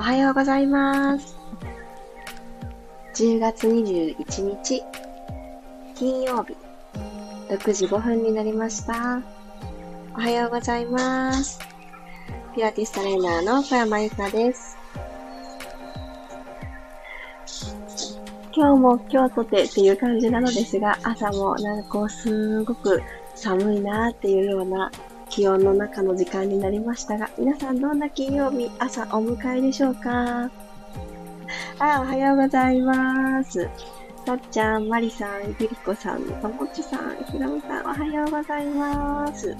おはようございます。10月21日、金曜日、6時5分になりました。おはようございます。ピラティストレーナーの小山由かです。今日も今日とてっていう感じなのですが、朝もなんかこうすごく寒いなっていうような気温の中の時間になりましたが、皆さんどんな金曜日朝お迎えでしょうか？あ、おはようございます。さっちゃん、まりさん、ゆりこさん、ともちさん、ひろみさん、おはようございます。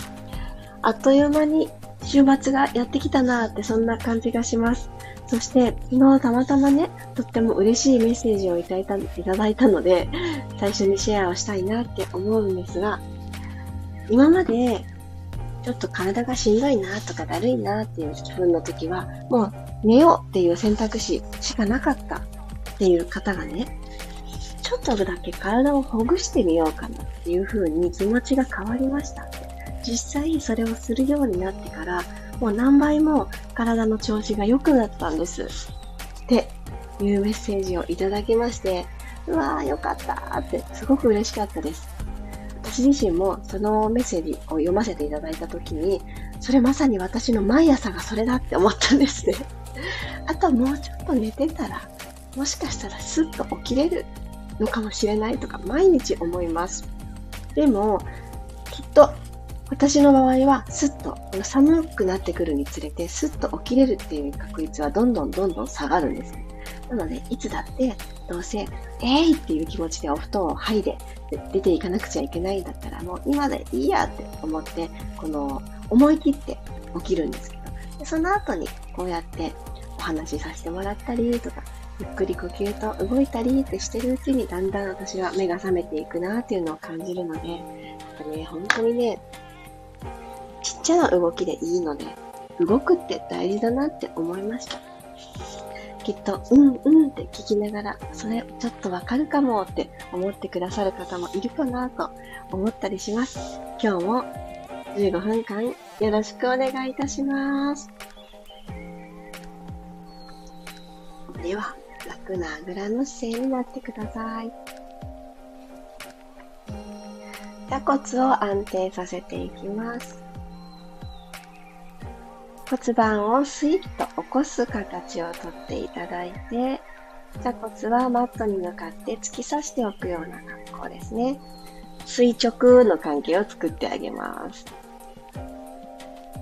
あっという間に週末がやってきたなーってそんな感じがします。そして、昨日たまたまね、とっても嬉しいメッセージをいただいたいただいたので、最初にシェアをしたいなって思うんですが、今までちょっと体がしんどいなとかだるいなっていう自分の時は、もう寝ようっていう選択肢しかなかったっていう方がね、ちょっとだけ体をほぐしてみようかなっていう風に気持ちが変わりました。実際それをするようになってから、もう何倍も体の調子が良くなったんです。っていうメッセージをいただきまして、うわーよかったってすごく嬉しかったです。私自身もそのメッセージを読ませていただいたときに、それまさに私の毎朝がそれだって思ったんですね。あともうちょっと寝てたら、もしかしたらスッと起きれるのかもしれないとか毎日思います。でも、きっと私の場合はスッと寒くなってくるにつれてスッと起きれるっていう確率はどんどんどんどん下がるんです。なので、いつだってどうせ、えいっていう気持ちでお布団を剥いで出ていかなくちゃいけないんだったら、もう今でいいやって思って、この思い切って起きるんですけど、その後にこうやってお話しさせてもらったりとか、ゆっくり呼吸と動いたりってしてるうちにだんだん私は目が覚めていくなっていうのを感じるので、やっぱね、本当にね、ちっちゃな動きでいいので、動くって大事だなって思いました。きっと、うんうんって聞きながら、それちょっとわかるかもって思ってくださる方もいるかなと思ったりします。今日も15分間よろしくお願いいたします。では、楽なあぐらの姿勢になってください。座骨を安定させていきます。骨盤をスイッとこす形をとっていただいて、座骨はマットに向かって突き刺しておくような格好ですね。垂直の関係を作ってあげます。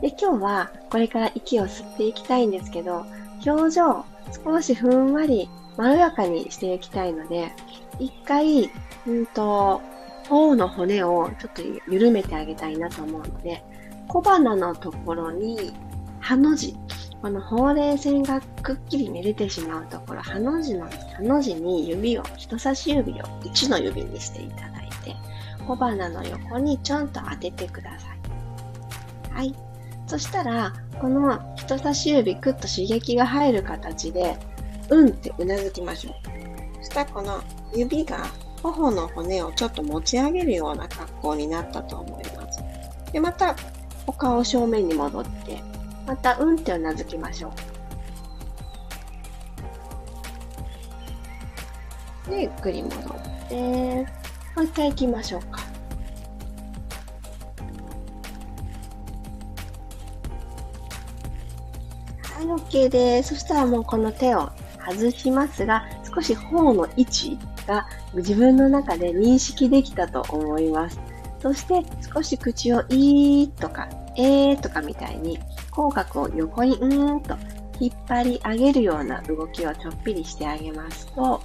で、今日はこれから息を吸っていきたいんですけど、表情少しふんわりまろやかにしていきたいので、一回、うんと、頬の骨をちょっと緩めてあげたいなと思うので、小鼻のところにハの字。このほうれい線がくっきりね、出てしまうところ、ハの字の、ハの字に指を、人差し指を1の指にしていただいて、小鼻の横にちょんと当ててください。はい。そしたら、この人差し指くっと刺激が入る形で、うんってうなずきましょう。そしたらこの指が頬の骨をちょっと持ち上げるような格好になったと思います。で、また、お顔正面に戻って、また、うんってうなずきましょう。で、ゆっくり戻って、もう一回行きましょうか。はい、OK です。そしたらもうこの手を外しますが、少し頬の位置が自分の中で認識できたと思います。そして少し口をいーとかえーとかみたいに口角を横にうーんと引っ張り上げるような動きをちょっぴりしてあげますと、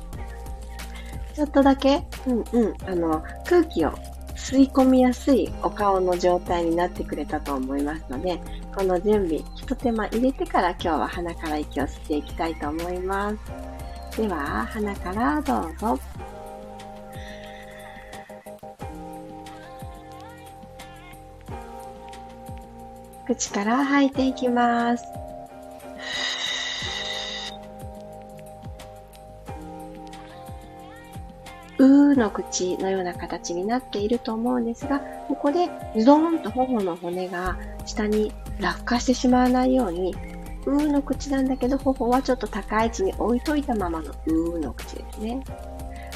ちょっとだけ、うんうん、あの、空気を吸い込みやすいお顔の状態になってくれたと思いますので、この準備、一手間入れてから今日は鼻から息を吸っていきたいと思います。では、鼻からどうぞ。口から吐いていきます。うーの口のような形になっていると思うんですが、ここでズドンと頬の骨が下に落下してしまわないように、うーの口なんだけど、頬はちょっと高い位置に置いといたままのうーの口ですね。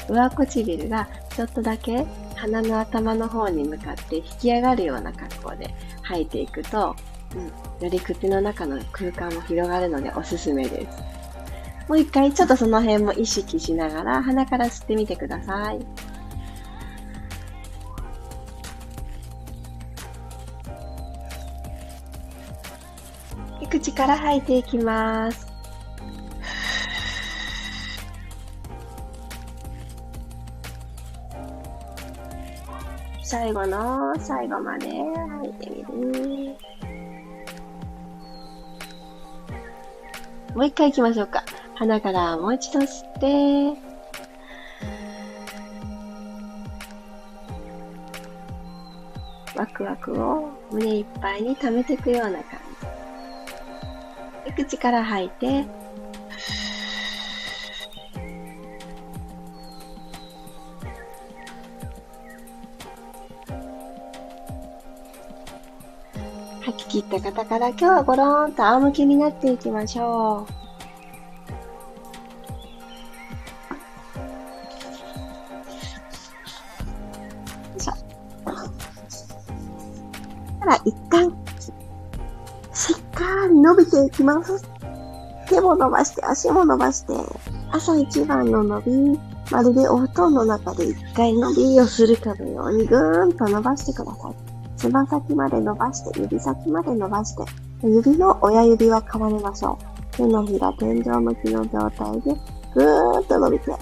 上唇がちょっとだけ鼻の頭の方に向かって引き上がるような格好で吐いていくと、うん、より口の中の空間も広がるのでおすすめです。もう一回ちょっとその辺も意識しながら鼻から吸ってみてください。口から吐いていきます。最後の最後まで吐いてみる。もう一回行きましょうか。鼻からもう一度吸って、ワクワクを胸いっぱいに溜めていくような感じ。で口から吐いて、った方から今日はゴローンと仰向けになっていきましょう。から一旦、しっかり伸びていきます。手も伸ばして、足も伸ばして、朝一番の伸び、まるでお布団の中で一回伸びをするかのようにぐーんと伸ばしてください。つま先まで伸ばして、指先まで伸ばして、指の親指は絡めましょう。手のひら天井向きの状態で、ぐーんと伸びて、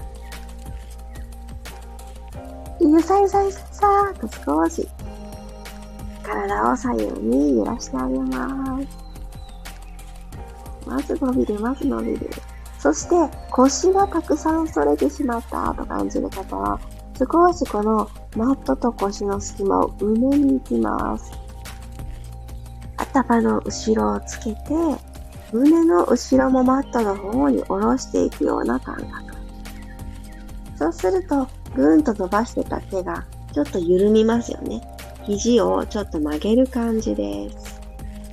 ゆさゆさゆさーっと少し、体を左右に揺らしてあげます。まず伸びる、まず伸びる。そして腰がたくさん反れてしまったと感じる方は、少しこのマットと腰の隙間を埋めに行きます。頭の後ろをつけて、胸の後ろもマットの方に下ろしていくような感覚。そうすると、ぐーんと伸ばしてた手がちょっと緩みますよね。肘をちょっと曲げる感じです。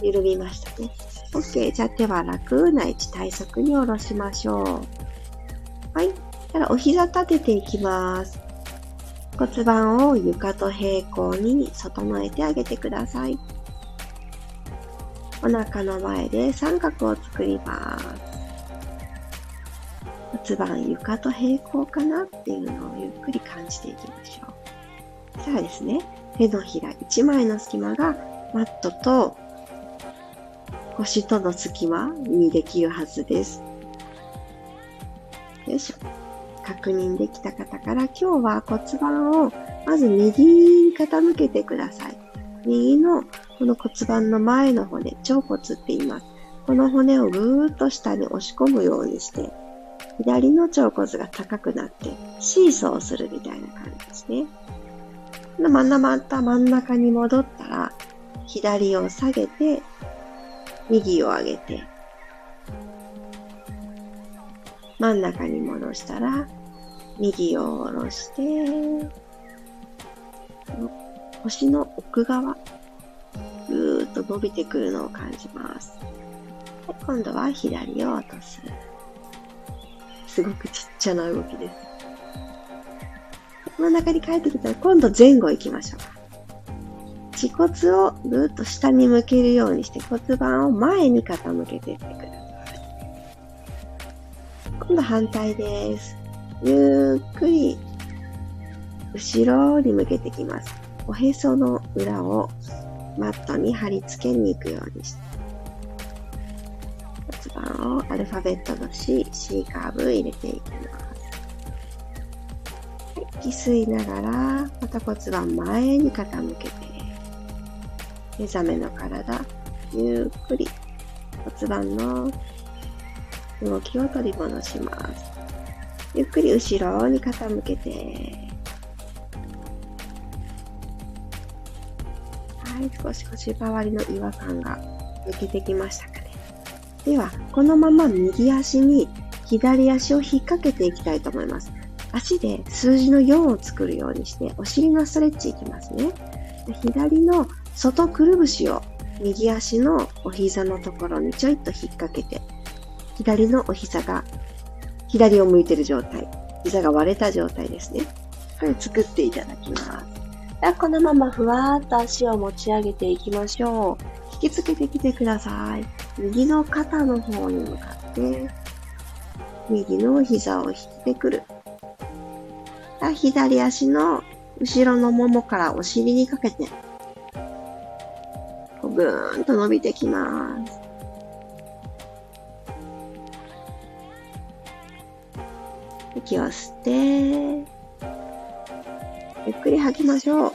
緩みましたね。OK。じゃあ手は楽な位置体側に下ろしましょう。はい。たらお膝立てていきます。骨盤を床と平行に整えてあげてください。お腹の前で三角を作ります。骨盤床と平行かなっていうのをゆっくり感じていきましょう。さあですね、手のひら1枚の隙間がマットと腰との隙間にできるはずです。よいしょ。確認できた方から今日は骨盤をまず右に傾けてください。右のこの骨盤の前の骨、腸骨って言います。この骨をぐーっと下に押し込むようにして、左の腸骨が高くなってシーソーするみたいな感じですね。まんまた真ん中に戻ったら、左を下げて、右を上げて、真ん中に戻したら、右を下ろして、腰の奥側、ぐーっと伸びてくるのを感じます。今度は左を落とす。すごくちっちゃな動きです。真ん中に帰ってきたら今度前後行きましょうか。恥骨をぐーっと下に向けるようにして骨盤を前に傾けていってください。今度反対です。ゆっくり後ろに向けてきます。おへその裏をマットに貼り付けに行くようにして。骨盤をアルファベットの C、C カーブ入れていきます。息吸いながら、また骨盤前に傾けて、目覚めの体、ゆっくり骨盤の動きを取り戻します。ゆっくり後ろに傾けて、はい、少し腰回りの違和感が抜けてきましたかね。では、このまま右足に左足を引っ掛けていきたいと思います。足で数字の4を作るようにして、お尻のストレッチいきますね。左の外くるぶしを右足のお膝のところにちょいっと引っ掛けて、左のお膝が左を向いてる状態。膝が割れた状態ですね。これ作っていただきます。ではこのままふわーっと足を持ち上げていきましょう。引きつけてきてください。右の肩の方に向かって、右の膝を引いてくる。左足の後ろのももからお尻にかけて、ぐーんと伸びてきます。息を吸って、ゆっくり吐きましょう。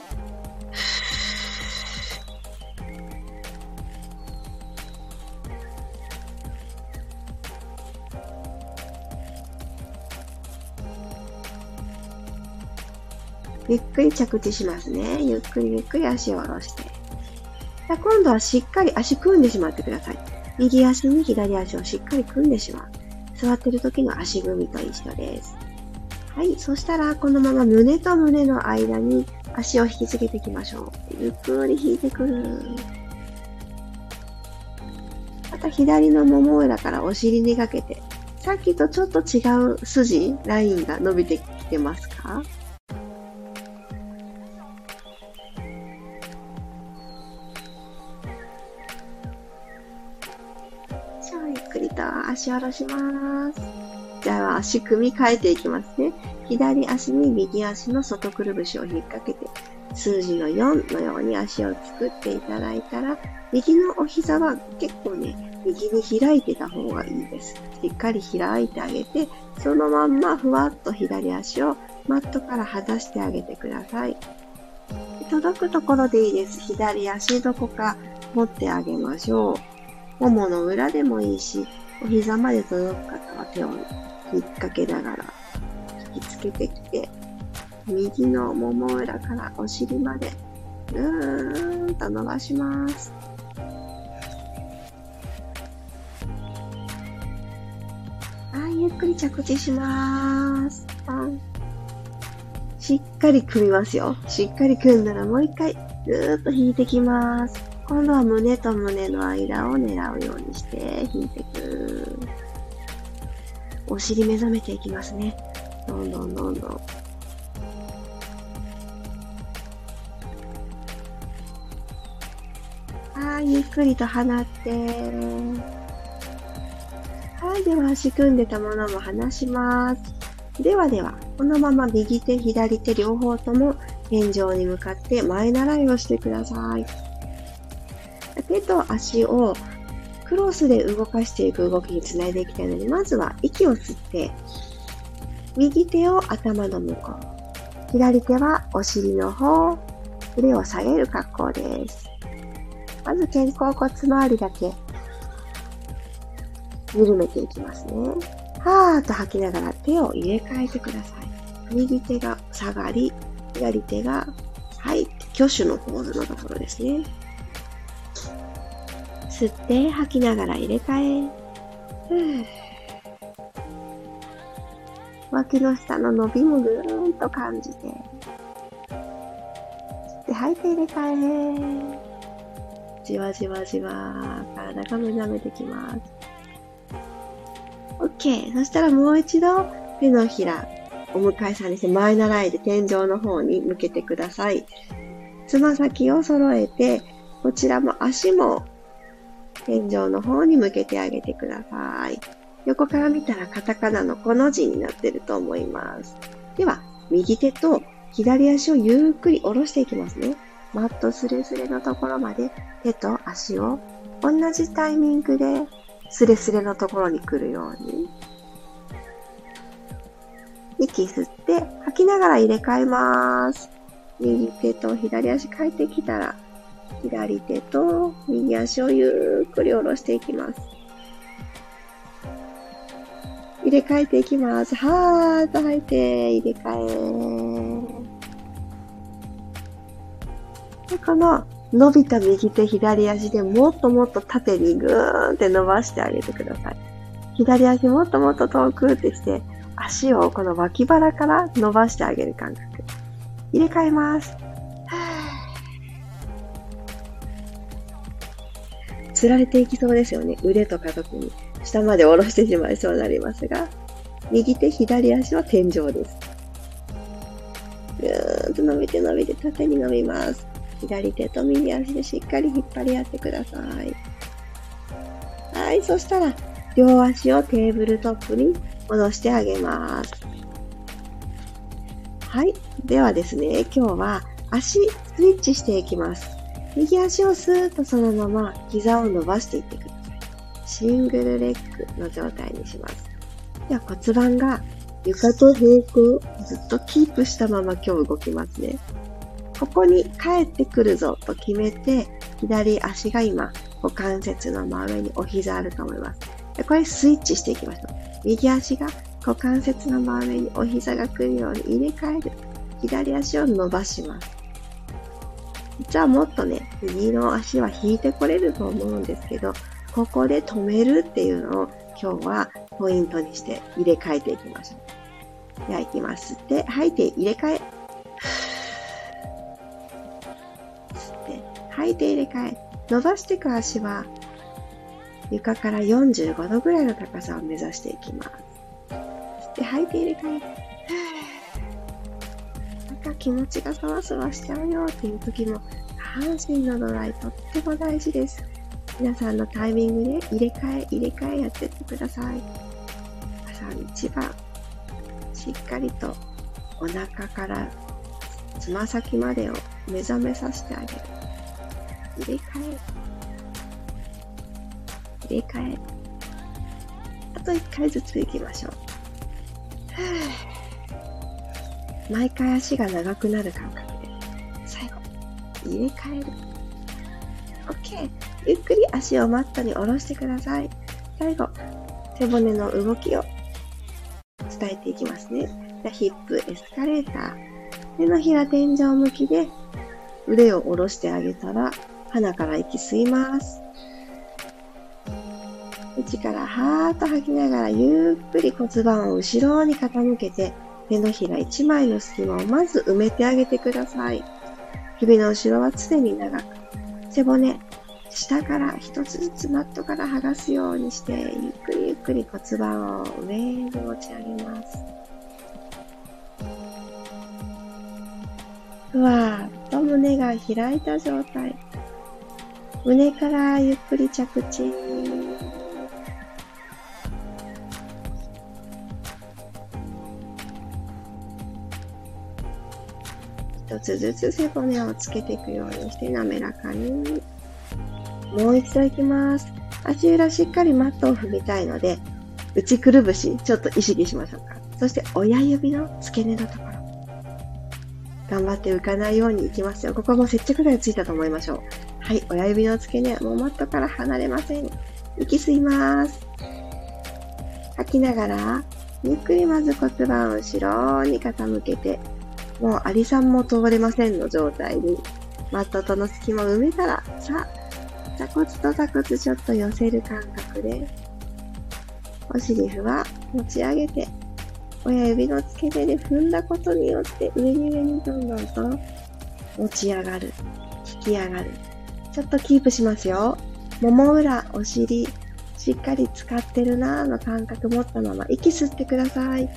ゆっくり着地しますね。ゆっくりゆっくり足を下ろして。じゃ今度はしっかり足組んでしまってください。右足に左足をしっかり組んでしまう。座ってる時の足踏みと一緒です。はい。そしたら、このまま胸と胸の間に足を引きつけていきましょう。ゆっくり引いてくる。また左のもも裏からお尻にかけて、さっきとちょっと違う筋、ラインが伸びてきてますか？足下ろします。じゃあ足組み替えていきますね。左足に右足の外くるぶしを引っ掛けて、数字の4のように足を作っていただいたら、右のお膝は結構ね、右に開いてた方がいいです。しっかり開いてあげて、そのまんまふわっと左足をマットから外してあげてください。届くところでいいです。左足どこか持ってあげましょう。ももの裏でもいいし、お膝まで届く方は手を引っ掛けながら引きつけてきて、右のもも裏からお尻までぐーんと伸ばします。はい、ゆっくり着地します。しっかり組みますよ。しっかり組んだらもう一回ぐーっと引いてきます。今度は胸と胸の間を狙うようにして引いていく。お尻目覚めていきますね。どんどんどんどん。はい、ゆっくりと放って。はい、では足組んでたものも離します。ではでは、このまま右手、左手両方とも天井に向かって前習いをしてください。手と足をクロスで動かしていく動きにつないでいきたいので、まずは息を吸って、右手を頭の向こう、左手はお尻の方、腕を下げる格好です。まず肩甲骨周りだけ緩めていきますね。はーっと吐きながら手を入れ替えてください。右手が下がり、左手が入って、挙手のポーズのところですね。吸って吐きながら入れ替え。脇の下の伸びもぐーんと感じて。吸って吐いて入れ替え。じわじわじわ、体が目覚めてきます。OK。そしたらもう一度、手のひら、お迎えさんにして前習いで天井の方に向けてください。つま先を揃えて、こちらも足も天井の方に向けてあげてください。横から見たらカタカナのこの字になってると思います。では、右手と左足をゆっくり下ろしていきますね。マットスレスレのところまで手と足を同じタイミングでスレスレのところに来るように。息吸って吐きながら入れ替えます。右手と左足帰ってきたら左手と右足をゆっくり下ろしていきます。入れ替えていきます。はーっと吐いて、入れ替え。で、この伸びた右手、左足でもっともっと縦にぐーんって伸ばしてあげてください。左足もっともっと遠くってして、足をこの脇腹から伸ばしてあげる感覚。入れ替えます。釣られていきそうですよね。腕とか特に。下まで下ろしてしまいそうになりますが、右手、左足は天井です。ぐーんと伸びて伸びて縦に伸びます。左手と右足でしっかり引っ張り合ってください。はい、そしたら、両足をテーブルトップに戻してあげます。はい。ではですね、今日は足スイッチしていきます。右足をスーッとそのまま膝を伸ばしていってください。シングルレッグの状態にします。では骨盤が床と平行、ずっとキープしたまま今日動きますね。ここに帰ってくるぞと決めて、左足が今、股関節の真上にお膝あると思います。でこれスイッチしていきましょう。右足が股関節の真上にお膝が来るように入れ替える。左足を伸ばします。実はもっとね、右の足は引いてこれると思うんですけど、ここで止めるっていうのを今日はポイントにして入れ替えていきましょう。では行きます。吸って吐いて入れ替え。吸って吐いて入れ替え。伸ばしていく足は床から45度ぐらいの高さを目指していきます。吸って吐いて入れ替え。気持ちがそわそわしちゃうよっていう時も下半身のドライとっても大事です。皆さんのタイミングで入れ替え入れ替えやってってください。朝一番しっかりとお腹からつま先までを目覚めさせてあげる。入れ替え。入れ替え。あと1回ずついきましょう。毎回足が長くなる感覚で最後入れ替える OK ゆっくり足をマットに下ろしてください。最後、背骨の動きを伝えていきますね。じゃヒップ、エスカレーター。手のひら天井向きで腕を下ろしてあげたら、鼻から息吸います。口からはーっと吐きながらゆっくり骨盤を後ろに傾けて手のひら1枚の隙間をまず埋めてあげてください。首の後ろは常に長く。背骨、下から一つずつマットから剥がすようにしてゆっくりゆっくり骨盤を上に持ち上げますふわーっと胸が開いた状態胸からゆっくり着地一つずつ背骨をつけていくようにして滑らかにもう一度いきます。足裏しっかりマットを踏みたいので、内くるぶし、ちょっと意識しましょうか。そして親指の付け根のところ。頑張って浮かないようにいきますよ。ここも接着剤ついたと思いましょう。はい、親指の付け根、もうマットから離れません。息吸います。吐きながら、ゆっくりまず骨盤を後ろに傾けて、もうアリさんも通れませんの状態に、マットとの隙間を埋めたら、さあ、座骨と座骨ちょっと寄せる感覚で、お尻ふわ持ち上げて、親指の付け根で踏んだことによって上に上にどんどんと持ち上がる、引き上がる。ちょっとキープしますよ。もも裏、お尻、しっかり使ってるなーの感覚持ったまま息吸ってください。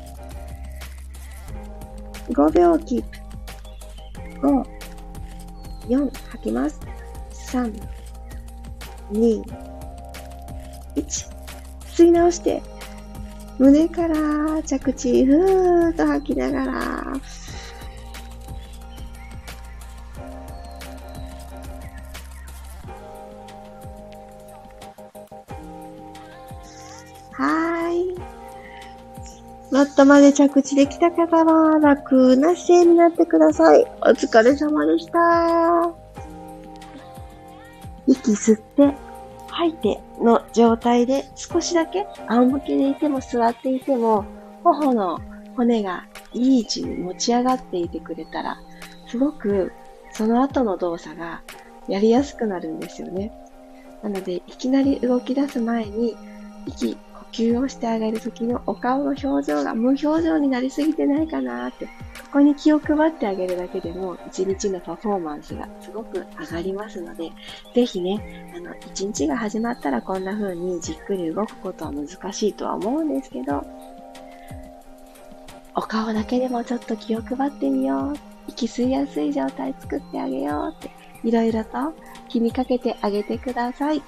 5秒キープ。5、4、吐きます。3、2、1。吸い直して、胸から着地、ふーっと吐きながら、マットまで着地できた方は楽な姿勢になってください。お疲れ様でした。息吸って、吐いての状態で少しだけ仰向けでいても座っていても、頬の骨がいい位置に持ち上がっていてくれたら、すごくその後の動作がやりやすくなるんですよね。なので、いきなり動き出す前に、息、呼吸をしてあげる時のお顔の表情が無表情になりすぎてないかなって、ここに気を配ってあげるだけでも、一日のパフォーマンスがすごく上がりますので、ぜひね、あの、一日が始まったらこんな風にじっくり動くことは難しいとは思うんですけど、お顔だけでもちょっと気を配ってみよう。息吸いやすい状態作ってあげようって、いろいろと気にかけてあげてください。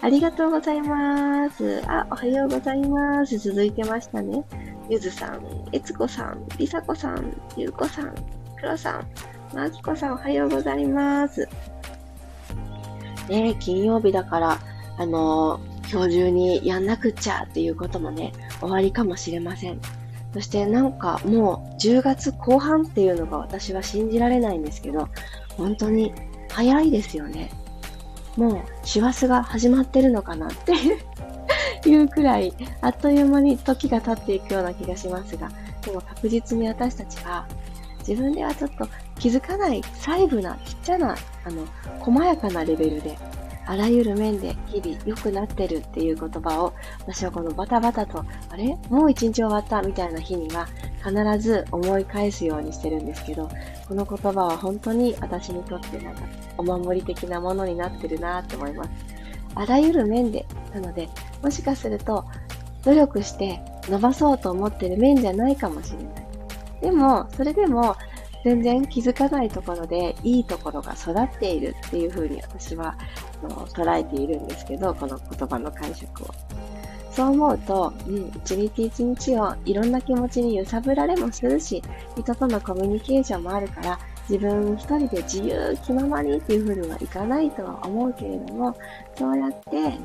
ありがとうございます。あ、おはようございます。続いてましたね。ゆずさん、えつこさん、りさこさん、ゆうこさん、くろさん、まきこさん、おはようございます。ね金曜日だから、あのー、今日中にやんなくっちゃっていうこともね、終わりかもしれません。そしてなんかもう10月後半っていうのが私は信じられないんですけど、本当に早いですよね。もう師走が始まってるのかなっていうくらい、あっという間に時が経っていくような気がしますが、でも確実に私たちは自分ではちょっと気づかない細部なちっちゃな、あの、細やかなレベルであらゆる面で日々良くなってるっていう言葉を私はこのバタバタと、あれ？もう一日終わったみたいな日には必ず思い返すようにしてるんですけど、この言葉は本当に私にとってなんかお守り的なものになってるなって思います。あらゆる面で、なので、もしかすると努力して伸ばそうと思ってる面じゃないかもしれない。でも、それでも全然気づかないところでいいところが育っているっていうふうに私はの捉えているんですけど、この言葉の解釈を。そう思うと、うん、一日一日をいろんな気持ちに揺さぶられもするし、人とのコミュニケーションもあるから、自分一人で自由気ままにっていうふうにはいかないとは思うけれども、そうやって、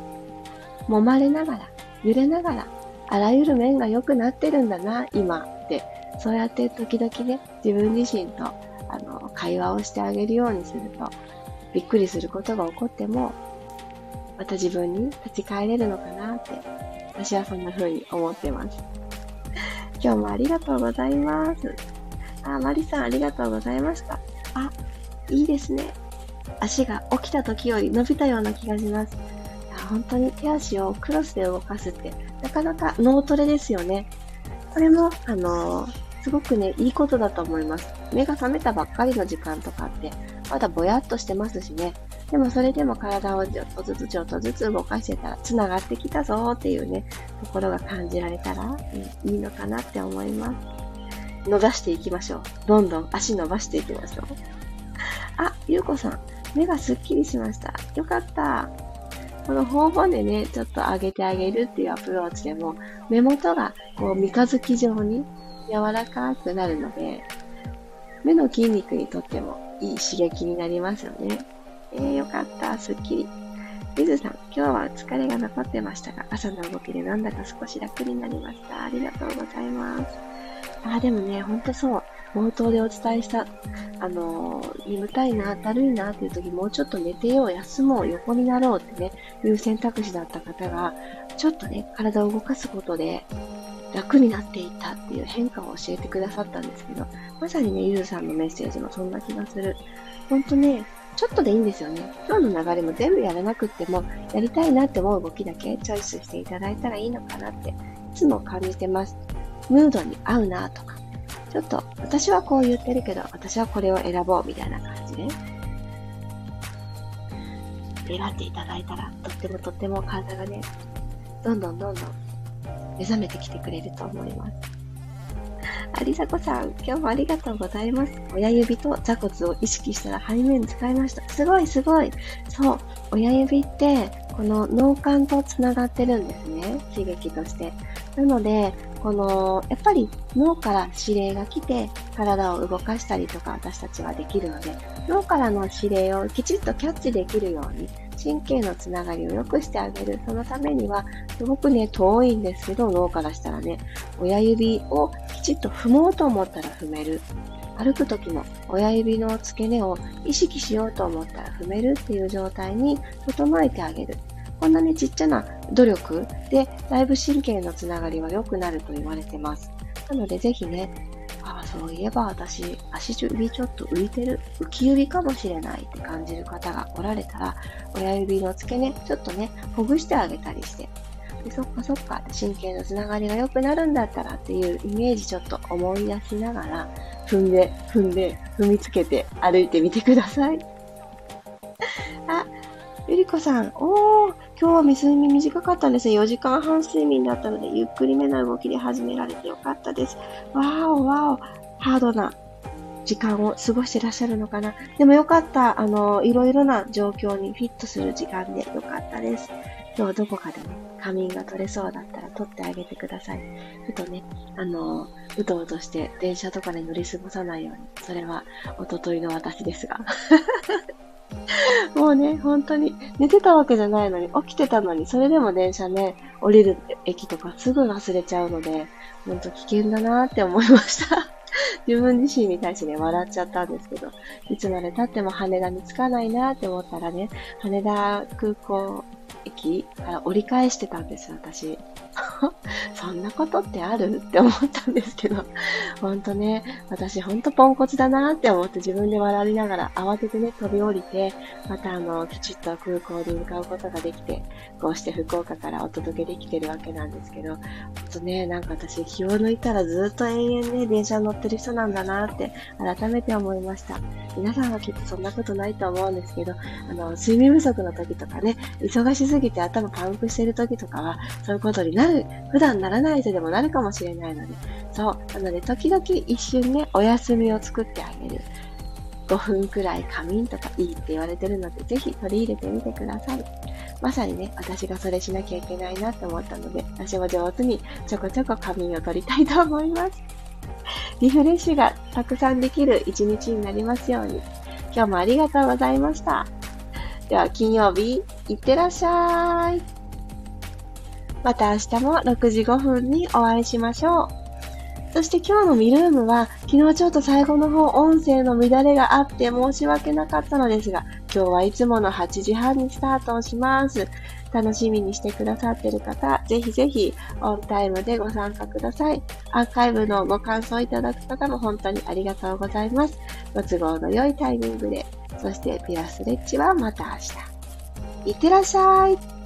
揉まれながら、揺れながら、あらゆる面が良くなってるんだな、今って、そうやって時々ね、自分自身と、あの、会話をしてあげるようにすると、びっくりすることが起こっても、また自分に立ち返れるのかなって、私はそんな風に思ってます。今日もありがとうございます。あ、マリさんありがとうございました。あ、いいですね。足が起きた時より伸びたような気がします。本当に手足をクロスで動かすって、なかなか脳トレですよね。これも、あのー、すごくね、いいことだと思います。目が覚めたばっかりの時間とかって、まだぼやっとしてますしね。でもそれでも体をちょっとずつちょっとずつ動かしてたら、繋がってきたぞっていうね、ところが感じられたら、うん、いいのかなって思います。伸ばしていきましょう。どんどん足伸ばしていきましょう。あ、ゆうこさん、目がすっきりしました。よかった。この頬骨ね、ちょっと上げてあげるっていうアプローチでも、目元がこう三日月状に柔らかくなるので、目の筋肉にとってもいい刺激になりますよね。えー、よかった、すっきり。リズさん、今日は疲れが残ってましたが、朝の動きでなんだか少し楽になりました。ありがとうございます。あ、でもね、ほんとそう。冒頭でお伝えした、あのー、眠たいな、だるいなっていう時、もうちょっと寝てよう、休もう、横になろうってね、いう選択肢だった方が、ちょっとね、体を動かすことで、楽になっていったっていう変化を教えてくださったんですけど、まさにね、ゆずさんのメッセージもそんな気がする。ほんとね、ちょっとでいいんですよね。今日の流れも全部やらなくっても、やりたいなって思う動きだけチョイスしていただいたらいいのかなって、いつも感じてます。ムードに合うなとか、ちょっと私はこう言ってるけど、私はこれを選ぼうみたいな感じで、選んでいただいたら、とってもとっても体がね、どんどんどんどん目覚めてきてくれると思います。ありさこさん、今日もありがとうございます。親指と座骨を意識したら背面使いました。すごいすごい。そう、親指って、この脳幹と繋がってるんですね。刺激として。なので、この、やっぱり脳から指令が来て、体を動かしたりとか私たちはできるので、脳からの指令をきちっとキャッチできるように、神経のつながりを良くしてあげる。そのためには、すごくね、遠いんですけど、脳からしたらね、親指をきちっと踏もうと思ったら踏める。歩く時も親指の付け根を意識しようと思ったら踏めるっていう状態に整えてあげる。こんなね、ちっちゃな努力で、だいぶ神経のつながりは良くなると言われてます。なので、ぜひね、そういえば私、足指ちょっと浮いてる、浮き指かもしれないって感じる方がおられたら、親指の付け根、ちょっとね、ほぐしてあげたりして、でそっかそっか、神経のつながりが良くなるんだったらっていうイメージちょっと思い出しながら、踏んで、踏んで、踏みつけて歩いてみてください。あ、ゆりこさん、おー、今日は睡眠短かったんですね。4時間半睡眠だったので、ゆっくりめな動きで始められてよかったです。わーお、わお、ハードな時間を過ごしてらっしゃるのかな。でもよかった。あの、いろいろな状況にフィットする時間でよかったです。今日どこかでね、仮眠が取れそうだったら取ってあげてください。ふとね、あの、うとうとして電車とかで乗り過ごさないように。それは、おとといの私ですが。もうね、本当に寝てたわけじゃないのに、起きてたのに、それでも電車ね、降りる駅とかすぐ忘れちゃうので、ほんと危険だなって思いました。自分自身に対してね、笑っちゃったんですけど、いつまで経っても羽田に着かないなって思ったらね、羽田空港駅から折り返してたんです、私。そんなことってある？って思ったんですけど、ほんとね、私ほんとポンコツだなって思って自分で笑いながら慌ててね、飛び降りて、またあの、きちっと空港に向かうことができて、こうして福岡からお届けできてるわけなんですけど、ほんとね、なんか私気を抜いたらずっと延々ね、電車乗ってる人なんだなって改めて思いました。皆さんはきっとそんなことないと思うんですけど、あの、睡眠不足の時とかね、忙しすぎぎて頭パンクしてる時とかは、そういうことになる、普段ならない人でもなるかもしれないので、そう、なので時々一瞬ね、お休みを作ってあげる。5分くらい仮眠とかいいって言われてるので、ぜひ取り入れてみてください。まさにね、私がそれしなきゃいけないなって思ったので、私も上手にちょこちょこ仮眠を取りたいと思います。リフレッシュがたくさんできる一日になりますように。今日もありがとうございました。では金曜日、いってらっしゃい。また明日も6時5分にお会いしましょう。そして今日のミルームは、昨日ちょっと最後の方音声の乱れがあって申し訳なかったのですが、今日はいつもの8時半にスタートをします。楽しみにしてくださってる方、ぜひぜひオンタイムでご参加ください。アーカイブのご感想いただく方も本当にありがとうございます。ご都合の良いタイミングでそしてピアスレッジはまた明日。いってらっしゃい。